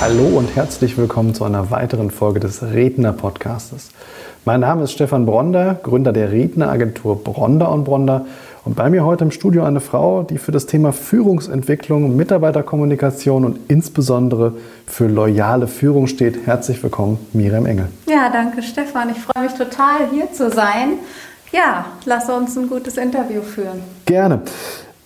Hallo und herzlich willkommen zu einer weiteren Folge des Redner-Podcastes. Mein Name ist Stefan Bronder, Gründer der Redneragentur Bronder und Bronder. Und bei mir heute im Studio eine Frau, die für das Thema Führungsentwicklung, Mitarbeiterkommunikation und insbesondere für loyale Führung steht. Herzlich willkommen, Miriam Engel. Ja, danke Stefan. Ich freue mich total hier zu sein. Ja, lass uns ein gutes Interview führen. Gerne.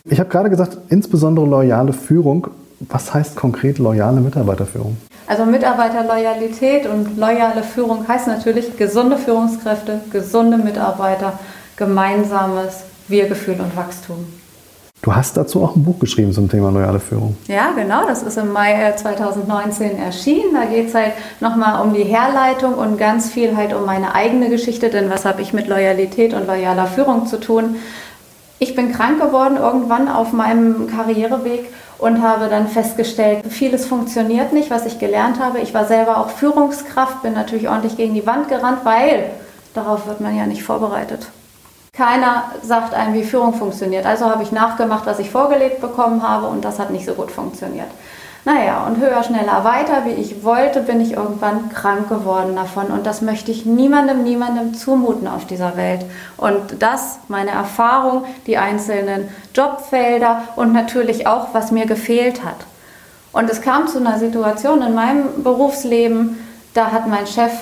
Ich habe gerade gesagt, insbesondere loyale Führung. Was heißt konkret loyale Mitarbeiterführung? Also Mitarbeiterloyalität und loyale Führung heißt natürlich gesunde Führungskräfte, gesunde Mitarbeiter, gemeinsames Wir-Gefühl und Wachstum. Du hast dazu auch ein Buch geschrieben zum Thema loyale Führung. Ja, genau. Das ist im Mai 2019 erschienen. Da geht es halt nochmal um die Herleitung und ganz viel halt um meine eigene Geschichte. Denn was habe ich mit Loyalität und loyaler Führung zu tun? Ich bin krank geworden irgendwann auf meinem Karriereweg und habe dann festgestellt, vieles funktioniert nicht, was ich gelernt habe. Ich war selber auch Führungskraft, bin natürlich ordentlich gegen die Wand gerannt, weil darauf wird man ja nicht vorbereitet. Keiner sagt einem, wie Führung funktioniert. Also habe ich nachgemacht, was ich vorgelebt bekommen habe und das hat nicht so gut funktioniert. Naja, und höher, schneller, weiter, wie ich wollte, bin ich irgendwann krank geworden davon. Und das möchte ich niemandem, niemandem zumuten auf dieser Welt. Und das, meine Erfahrung, die einzelnen Jobfelder und natürlich auch, was mir gefehlt hat. Und es kam zu einer Situation in meinem Berufsleben, da hat mein Chef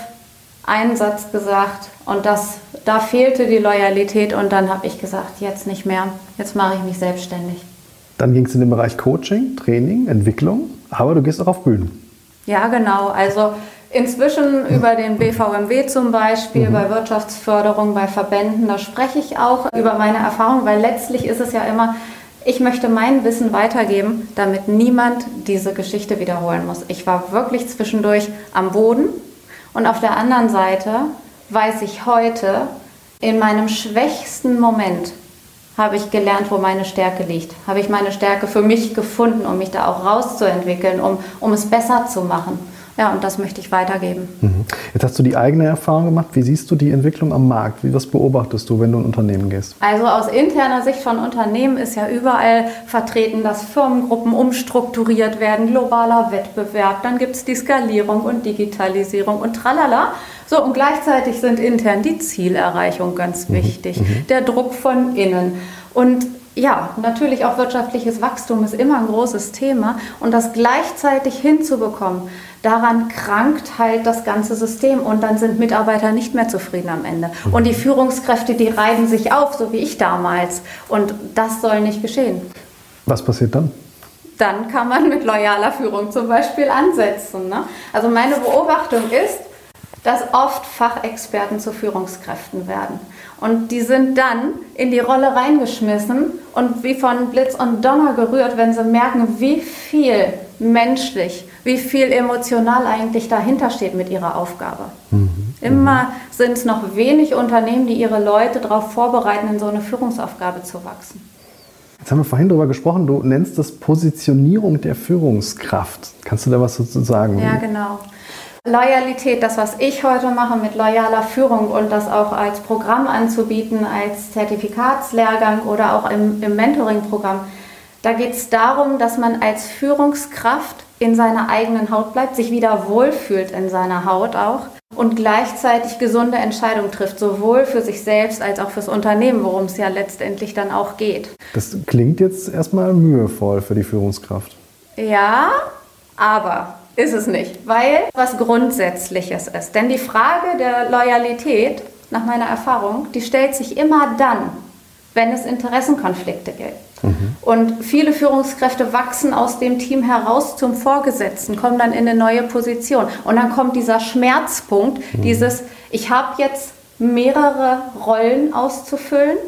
einen Satz gesagt und das, da fehlte die Loyalität und dann habe ich gesagt, jetzt nicht mehr, jetzt mache ich mich selbstständig. Dann ging es in den Bereich Coaching, Training, Entwicklung, aber du gehst auch auf Bühnen. Ja, genau. Also inzwischen über den BVMW zum Beispiel, mhm. bei Wirtschaftsförderung, bei Verbänden, da spreche ich auch über meine Erfahrung, weil letztlich ist es ja immer, ich möchte mein Wissen weitergeben, damit niemand diese Geschichte wiederholen muss. Ich war wirklich zwischendurch am Boden und auf der anderen Seite weiß ich heute, in meinem schwächsten Moment habe ich gelernt, wo meine Stärke liegt. Habe ich meine Stärke für mich gefunden, um mich da auch rauszuentwickeln, um, um es besser zu machen. Ja, und das möchte ich weitergeben. Mhm. Jetzt hast du die eigene Erfahrung gemacht. Wie siehst du die Entwicklung am Markt? Wie, was beobachtest du, wenn du in Unternehmen gehst? Also aus interner Sicht von Unternehmen ist ja überall vertreten, dass Firmengruppen umstrukturiert werden, globaler Wettbewerb, dann gibt es die Skalierung und Digitalisierung und tralala. So, und gleichzeitig sind intern die Zielerreichung ganz mhm. wichtig, mhm. der Druck von innen. Und ja, natürlich auch wirtschaftliches Wachstum ist immer ein großes Thema und das gleichzeitig hinzubekommen, daran krankt halt das ganze System und dann sind Mitarbeiter nicht mehr zufrieden am Ende. Und die Führungskräfte, die reiben sich auf, so wie ich damals. Und das soll nicht geschehen. Was passiert dann? Dann kann man mit loyaler Führung zum Beispiel ansetzen. Ne? Also meine Beobachtung ist, dass oft Fachexperten zu Führungskräften werden. Und die sind dann in die Rolle reingeschmissen und wie von Blitz und Donner gerührt, wenn sie merken, wie viel menschlich, wie viel emotional eigentlich dahinter steht mit ihrer Aufgabe. Mhm. Immer sind es noch wenig Unternehmen, die ihre Leute darauf vorbereiten, in so eine Führungsaufgabe zu wachsen. Jetzt haben wir vorhin darüber gesprochen, du nennst das Positionierung der Führungskraft. Kannst du da was dazu sagen? Ja, genau. Loyalität, das, was ich heute mache mit loyaler Führung und das auch als Programm anzubieten, als Zertifikatslehrgang oder auch im, im Mentoring-Programm, da geht es darum, dass man als Führungskraft in seiner eigenen Haut bleibt, sich wieder wohlfühlt in seiner Haut auch und gleichzeitig gesunde Entscheidungen trifft, sowohl für sich selbst als auch fürs Unternehmen, worum es ja letztendlich dann auch geht. Das klingt jetzt erstmal mühevoll für die Führungskraft. Ja, aber ist es nicht, weil was Grundsätzliches ist. Denn die Frage der Loyalität, nach meiner Erfahrung, die stellt sich immer dann, wenn es Interessenkonflikte gibt. Mhm. Und viele Führungskräfte wachsen aus dem Team heraus zum Vorgesetzten, kommen dann in eine neue Position. Und dann kommt dieser Schmerzpunkt, mhm. dieses, ich habe jetzt mehrere Rollen auszufüllen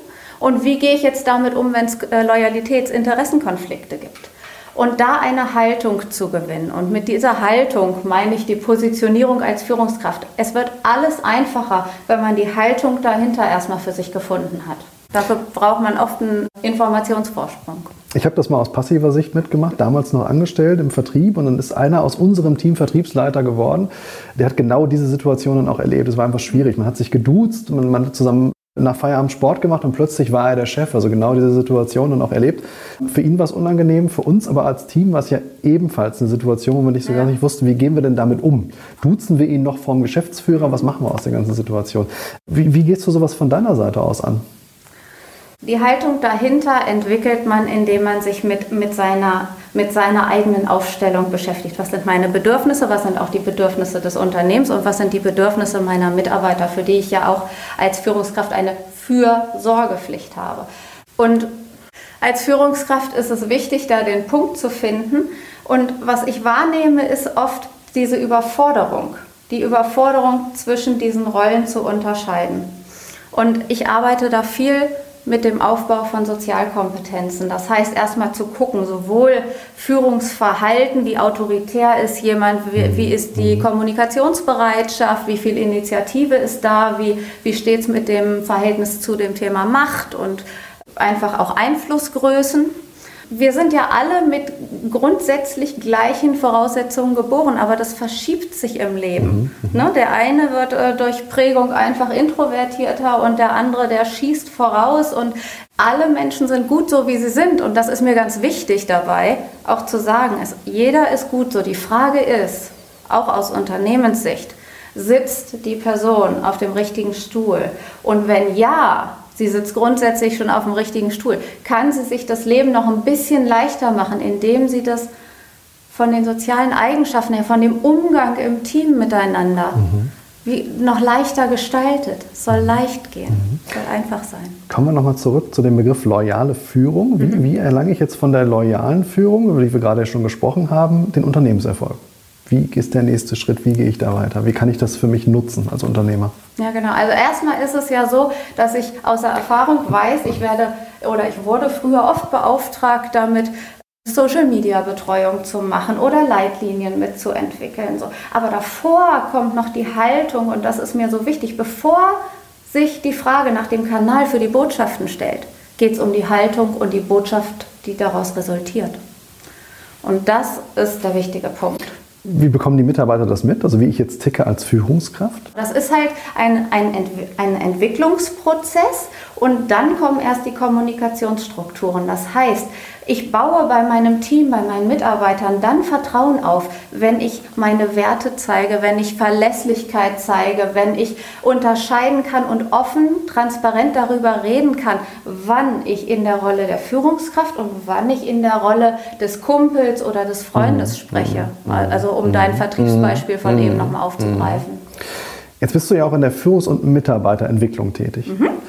und wie gehe ich jetzt damit um, wenn es äh, Loyalitätsinteressenkonflikte gibt. Und da eine Haltung zu gewinnen. Und mit dieser Haltung meine ich die Positionierung als Führungskraft. Es wird alles einfacher, wenn man die Haltung dahinter erstmal für sich gefunden hat. Dafür braucht man oft einen Informationsvorsprung. Ich habe das mal aus passiver Sicht mitgemacht, damals noch angestellt im Vertrieb und dann ist einer aus unserem Team Vertriebsleiter geworden. Der hat genau diese Situationen auch erlebt. Es war einfach schwierig. Man hat sich geduzt, man, man hat zusammen nach Feierabend Sport gemacht und plötzlich war er der Chef. Also genau diese Situation dann auch erlebt. Für ihn war es unangenehm, für uns aber als Team war es ja ebenfalls eine Situation, wo wir nicht so ja. gar nicht wussten, wie gehen wir denn damit um? Duzen wir ihn noch vom Geschäftsführer? Was machen wir aus der ganzen Situation? Wie, wie gehst du sowas von deiner Seite aus an? Die Haltung dahinter entwickelt man, indem man sich mit, mit, seiner, mit seiner eigenen Aufstellung beschäftigt. Was sind meine Bedürfnisse, was sind auch die Bedürfnisse des Unternehmens und was sind die Bedürfnisse meiner Mitarbeiter, für die ich ja auch als Führungskraft eine Fürsorgepflicht habe. Und als Führungskraft ist es wichtig, da den Punkt zu finden. Und was ich wahrnehme, ist oft diese Überforderung, die Überforderung zwischen diesen Rollen zu unterscheiden. Und ich arbeite da viel mit dem Aufbau von Sozialkompetenzen. Das heißt, erstmal zu gucken, sowohl Führungsverhalten, wie autoritär ist jemand, wie, wie, ist die mhm. Kommunikationsbereitschaft, wie viel Initiative ist da, wie, wie steht es mit dem Verhältnis zu dem Thema Macht und einfach auch Einflussgrößen wir sind ja alle mit grundsätzlich gleichen Voraussetzungen geboren, aber das verschiebt sich im Leben. Mhm, mhm. Ne? Der eine wird äh, durch Prägung einfach introvertierter und der andere, der schießt voraus und alle Menschen sind gut so, wie sie sind. Und das ist mir ganz wichtig dabei, auch zu sagen, es, jeder ist gut so. Die Frage ist, auch aus Unternehmenssicht, sitzt die Person auf dem richtigen Stuhl? Und wenn ja, Sie sitzt grundsätzlich schon auf dem richtigen Stuhl. Kann sie sich das Leben noch ein bisschen leichter machen, indem sie das von den sozialen Eigenschaften her, von dem Umgang im Team miteinander mhm. wie, noch leichter gestaltet? Es soll leicht gehen, mhm. soll einfach sein. Kommen wir nochmal zurück zu dem Begriff loyale Führung. Wie, mhm. wie erlange ich jetzt von der loyalen Führung, über die wir gerade schon gesprochen haben, den Unternehmenserfolg? Wie ist der nächste Schritt? Wie gehe ich da weiter? Wie kann ich das für mich nutzen als Unternehmer? Ja, genau. Also erstmal ist es ja so, dass ich aus der Erfahrung weiß, ich werde oder ich wurde früher oft beauftragt damit, Social Media Betreuung zu machen oder Leitlinien mitzuentwickeln. So. Aber davor kommt noch die Haltung und das ist mir so wichtig. Bevor sich die Frage nach dem Kanal für die Botschaften stellt, geht es um die Haltung und die Botschaft, die daraus resultiert. Und das ist der wichtige Punkt. Wie bekommen die Mitarbeiter das mit? Also wie ich jetzt ticke als Führungskraft? Das ist halt ein, ein, ein Entwicklungsprozess und dann kommen erst die Kommunikationsstrukturen. Das heißt, ich baue bei meinem Team, bei meinen Mitarbeitern dann Vertrauen auf, wenn ich meine Werte zeige, wenn ich Verlässlichkeit zeige, wenn ich unterscheiden kann und offen, transparent darüber reden kann, wann ich in der Rolle der Führungskraft und wann ich in der Rolle des Kumpels oder des Freundes mhm. spreche. Mhm. Also um mhm. dein Vertriebsbeispiel von eben nochmal aufzugreifen. Jetzt bist du ja auch in der Führungs- und Mitarbeiterentwicklung tätig. Mhm.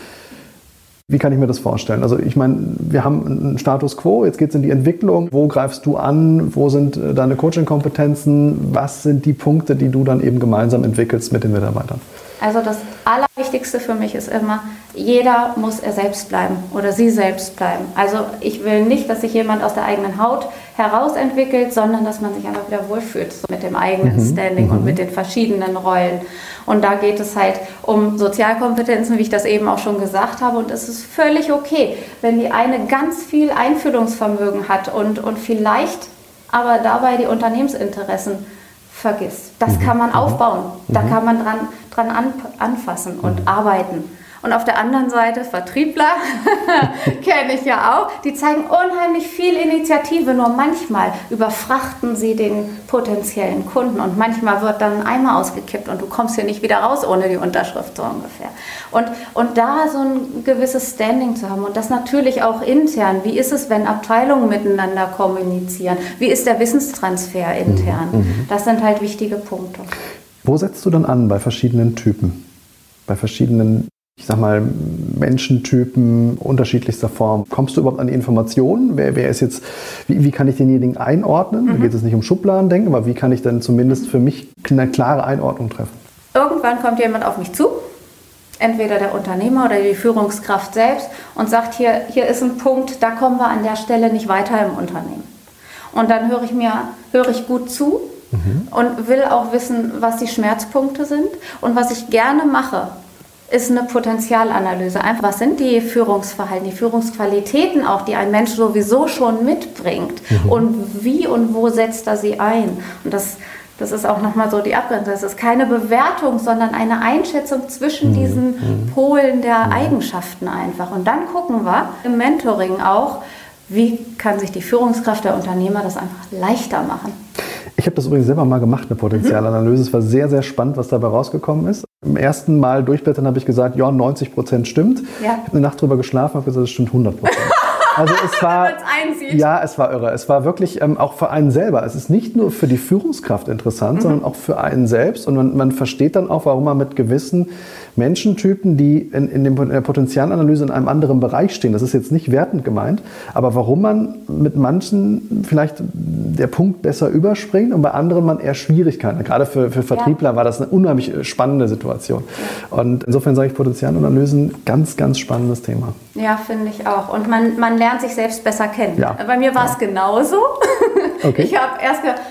Wie kann ich mir das vorstellen? Also ich meine, wir haben einen Status quo, jetzt geht es in die Entwicklung. Wo greifst du an? Wo sind äh, deine Coaching-Kompetenzen? Was sind die Punkte, die du dann eben gemeinsam entwickelst mit den Mitarbeitern? Also das Allerwichtigste für mich ist immer, jeder muss er selbst bleiben oder sie selbst bleiben. Also ich will nicht, dass sich jemand aus der eigenen Haut herausentwickelt, sondern dass man sich einfach wieder wohlfühlt so mit dem eigenen mhm. Standing mhm. und mit den verschiedenen Rollen. Und da geht es halt um Sozialkompetenzen, wie ich das eben auch schon gesagt habe. Und es ist völlig okay, wenn die eine ganz viel Einfühlungsvermögen hat und, und vielleicht aber dabei die Unternehmensinteressen vergisst. Das mhm. kann man mhm. aufbauen. Da mhm. kann man dran, dran an, anfassen und arbeiten. Und auf der anderen Seite Vertriebler, kenne ich ja auch, die zeigen unheimlich viel Initiative, nur manchmal überfrachten sie den potenziellen Kunden und manchmal wird dann ein Eimer ausgekippt und du kommst hier nicht wieder raus ohne die Unterschrift so ungefähr. Und, und da so ein gewisses Standing zu haben und das natürlich auch intern. Wie ist es, wenn Abteilungen miteinander kommunizieren? Wie ist der Wissenstransfer intern? Mhm. mhm. Das sind halt wichtige Punkte. Wo setzt du dann an bei verschiedenen Typen? Bei verschiedenen ich sag mal, Menschentypen unterschiedlichster Form. Kommst du überhaupt an die Informationen? Wer, wer ist jetzt, wie, wie kann ich denjenigen einordnen? Mhm. Da geht es nicht um Schubladendenken, aber wie kann ich denn zumindest für mich eine klare Einordnung treffen? Irgendwann kommt jemand auf mich zu, entweder der Unternehmer oder die Führungskraft selbst und sagt, hier, hier ist ein Punkt, da kommen wir an der Stelle nicht weiter im Unternehmen. Und dann höre ich mir, höre ich gut zu mhm. und will auch wissen, was die Schmerzpunkte sind. Und was ich gerne mache, ist eine Potenzialanalyse. Einfach, was sind die Führungsverhalten, die Führungsqualitäten auch, die ein Mensch sowieso schon mitbringt mhm. und wie und wo setzt er sie ein. Und das, das ist auch nochmal so die Abgrenzung. Es ist keine Bewertung, sondern eine Einschätzung zwischen mhm. diesen mhm. Polen der mhm. Eigenschaften einfach. Und dann gucken wir im Mentoring auch, wie kann sich die Führungskraft der Unternehmer das einfach leichter machen. Ich habe das übrigens selber mal gemacht, eine Potenzialanalyse. Es war sehr, sehr spannend, was dabei rausgekommen ist. Im ersten Mal durchblättern habe ich gesagt, ja, 90 Prozent stimmt. Ja. Ich habe eine Nacht drüber geschlafen, habe gesagt, es stimmt 100 Prozent. Also es war, ja, es war irre. Es war wirklich ähm, auch für einen selber. Es ist nicht nur für die Führungskraft interessant, mhm. sondern auch für einen selbst. Und man, man versteht dann auch, warum man mit gewissen Menschentypen, die in, in, dem, in der Potenzialanalyse in einem anderen Bereich stehen, das ist jetzt nicht wertend gemeint, aber warum man mit manchen vielleicht der Punkt besser überspringt und bei anderen man eher Schwierigkeiten hat. Gerade für, für Vertriebler ja. war das eine unheimlich äh, spannende Situation. Und insofern sage ich Potenzialanalysen, ganz, ganz spannendes Thema. Ja, finde ich auch. Und man, man lernt sich selbst besser kennen. Ja. Bei mir war es ja. genauso. Okay. Ich habe erst gedacht,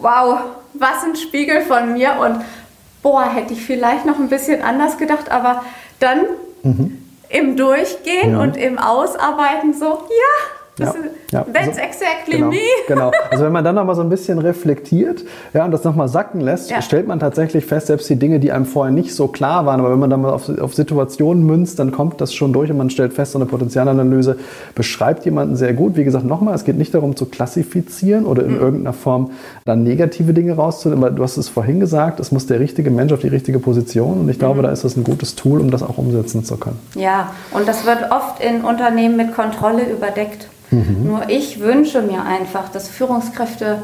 wow, was ein Spiegel von mir und boah, hätte ich vielleicht noch ein bisschen anders gedacht, aber dann mhm. im Durchgehen mhm. und im Ausarbeiten so, ja, ja, ja. That's also, exactly genau, me. genau. Also wenn man dann nochmal so ein bisschen reflektiert ja, und das nochmal sacken lässt, ja. stellt man tatsächlich fest, selbst die Dinge, die einem vorher nicht so klar waren, aber wenn man dann mal auf, auf Situationen münzt, dann kommt das schon durch und man stellt fest, so eine Potenzialanalyse beschreibt jemanden sehr gut. Wie gesagt, nochmal, es geht nicht darum zu klassifizieren oder in mhm. irgendeiner Form dann negative Dinge rauszunehmen, aber du hast es vorhin gesagt, es muss der richtige Mensch auf die richtige Position und ich glaube, mhm. da ist das ein gutes Tool, um das auch umsetzen zu können. Ja, und das wird oft in Unternehmen mit Kontrolle überdeckt. Mhm. Nur ich wünsche mir einfach, dass Führungskräfte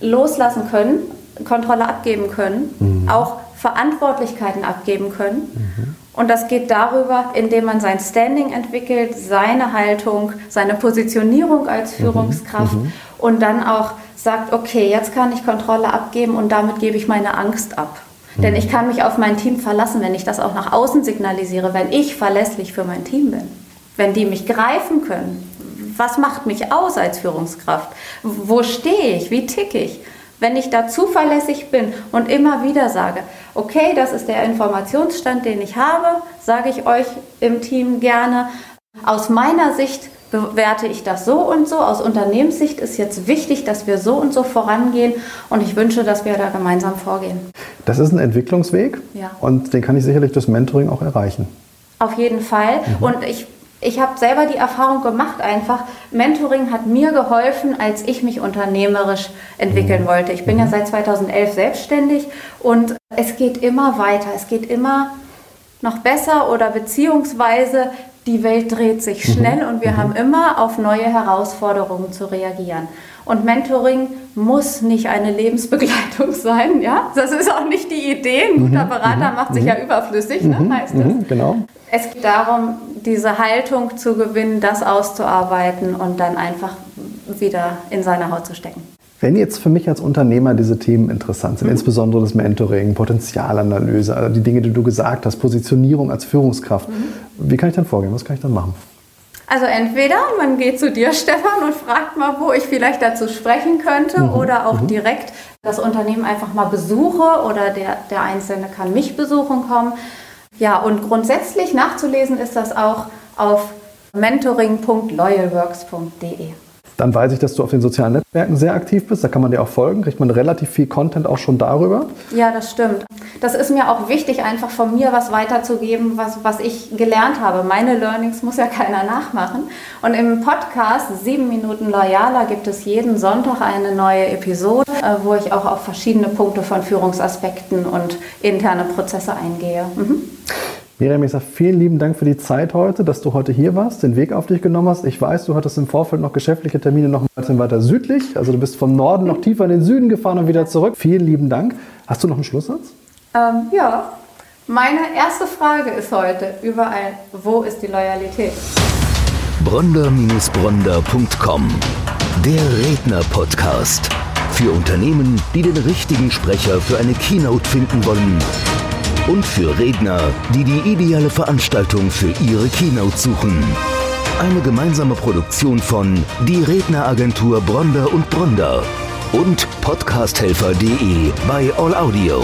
loslassen können, Kontrolle abgeben können, mhm. auch Verantwortlichkeiten abgeben können. Mhm. Und das geht darüber, indem man sein Standing entwickelt, seine Haltung, seine Positionierung als mhm. Führungskraft mhm. und dann auch sagt, okay, jetzt kann ich Kontrolle abgeben und damit gebe ich meine Angst ab. Denn mhm. ich kann mich auf mein Team verlassen, wenn ich das auch nach außen signalisiere, wenn ich verlässlich für mein Team bin. Wenn die mich greifen können, was macht mich aus als Führungskraft? Wo stehe ich? Wie ticke ich? Wenn ich da zuverlässig bin und immer wieder sage, okay, das ist der Informationsstand, den ich habe, sage ich euch im Team gerne. Aus meiner Sicht bewerte ich das so und so. Aus Unternehmenssicht ist jetzt wichtig, dass wir so und so vorangehen und ich wünsche, dass wir da gemeinsam vorgehen. Das ist ein Entwicklungsweg ja. und den kann ich sicherlich durch Mentoring auch erreichen. Auf jeden Fall. Mhm. Und ich ich habe selber die Erfahrung gemacht einfach, Mentoring hat mir geholfen, als ich mich unternehmerisch entwickeln mhm. wollte. Ich bin mhm. ja seit 2011 selbstständig und es geht immer weiter, es geht immer noch besser oder beziehungsweise die Welt dreht sich mhm. schnell und wir mhm. haben immer auf neue Herausforderungen zu reagieren. Und Mentoring muss nicht eine Lebensbegleitung sein, ja? Das ist auch nicht die Idee. Ein guter mhm. Berater macht sich ja überflüssig, ne, heißt es. Genau. Es geht darum, diese Haltung zu gewinnen, das auszuarbeiten und dann einfach wieder in seine Haut zu stecken. Wenn jetzt für mich als Unternehmer diese Themen interessant sind, mhm. insbesondere das Mentoring, Potenzialanalyse, also die Dinge, die du gesagt hast, Positionierung als Führungskraft, mhm. wie kann ich dann vorgehen? Was kann ich dann machen? Also entweder man geht zu dir, Stefan, und fragt mal, wo ich vielleicht dazu sprechen könnte mhm. oder auch mhm. direkt das Unternehmen einfach mal besuche oder der, der Einzelne kann mich besuchen kommen. Ja, und grundsätzlich nachzulesen ist das auch auf mentoring.loyalworks.de. Dann weiß ich, dass du auf den sozialen Netzwerken sehr aktiv bist. Da kann man dir auch folgen. Kriegt man relativ viel Content auch schon darüber. Ja, das stimmt. Das ist mir auch wichtig, einfach von mir was weiterzugeben, was, was ich gelernt habe. Meine Learnings muss ja keiner nachmachen. Und im Podcast 7 Minuten Loyaler gibt es jeden Sonntag eine neue Episode, äh, wo ich auch auf verschiedene Punkte von Führungsaspekten und interne Prozesse eingehe. Mhm. Miriam, ich sage vielen lieben Dank für die Zeit heute, dass du heute hier warst, den Weg auf dich genommen hast. Ich weiß, du hattest im Vorfeld noch geschäftliche Termine noch ein bisschen weiter südlich. Also du bist vom Norden noch tiefer in den Süden gefahren und wieder zurück. Vielen lieben Dank. Hast du noch einen Schlusssatz? Ähm, ja. Meine erste Frage ist heute überall, wo ist die Loyalität? Bronder-Bronder.com Der Redner-Podcast. Für Unternehmen, die den richtigen Sprecher für eine Keynote finden wollen und für Redner, die die ideale Veranstaltung für ihre Keynote suchen. Eine gemeinsame Produktion von Die Redneragentur Bronder und Bronder und podcasthelfer.de bei All Audio.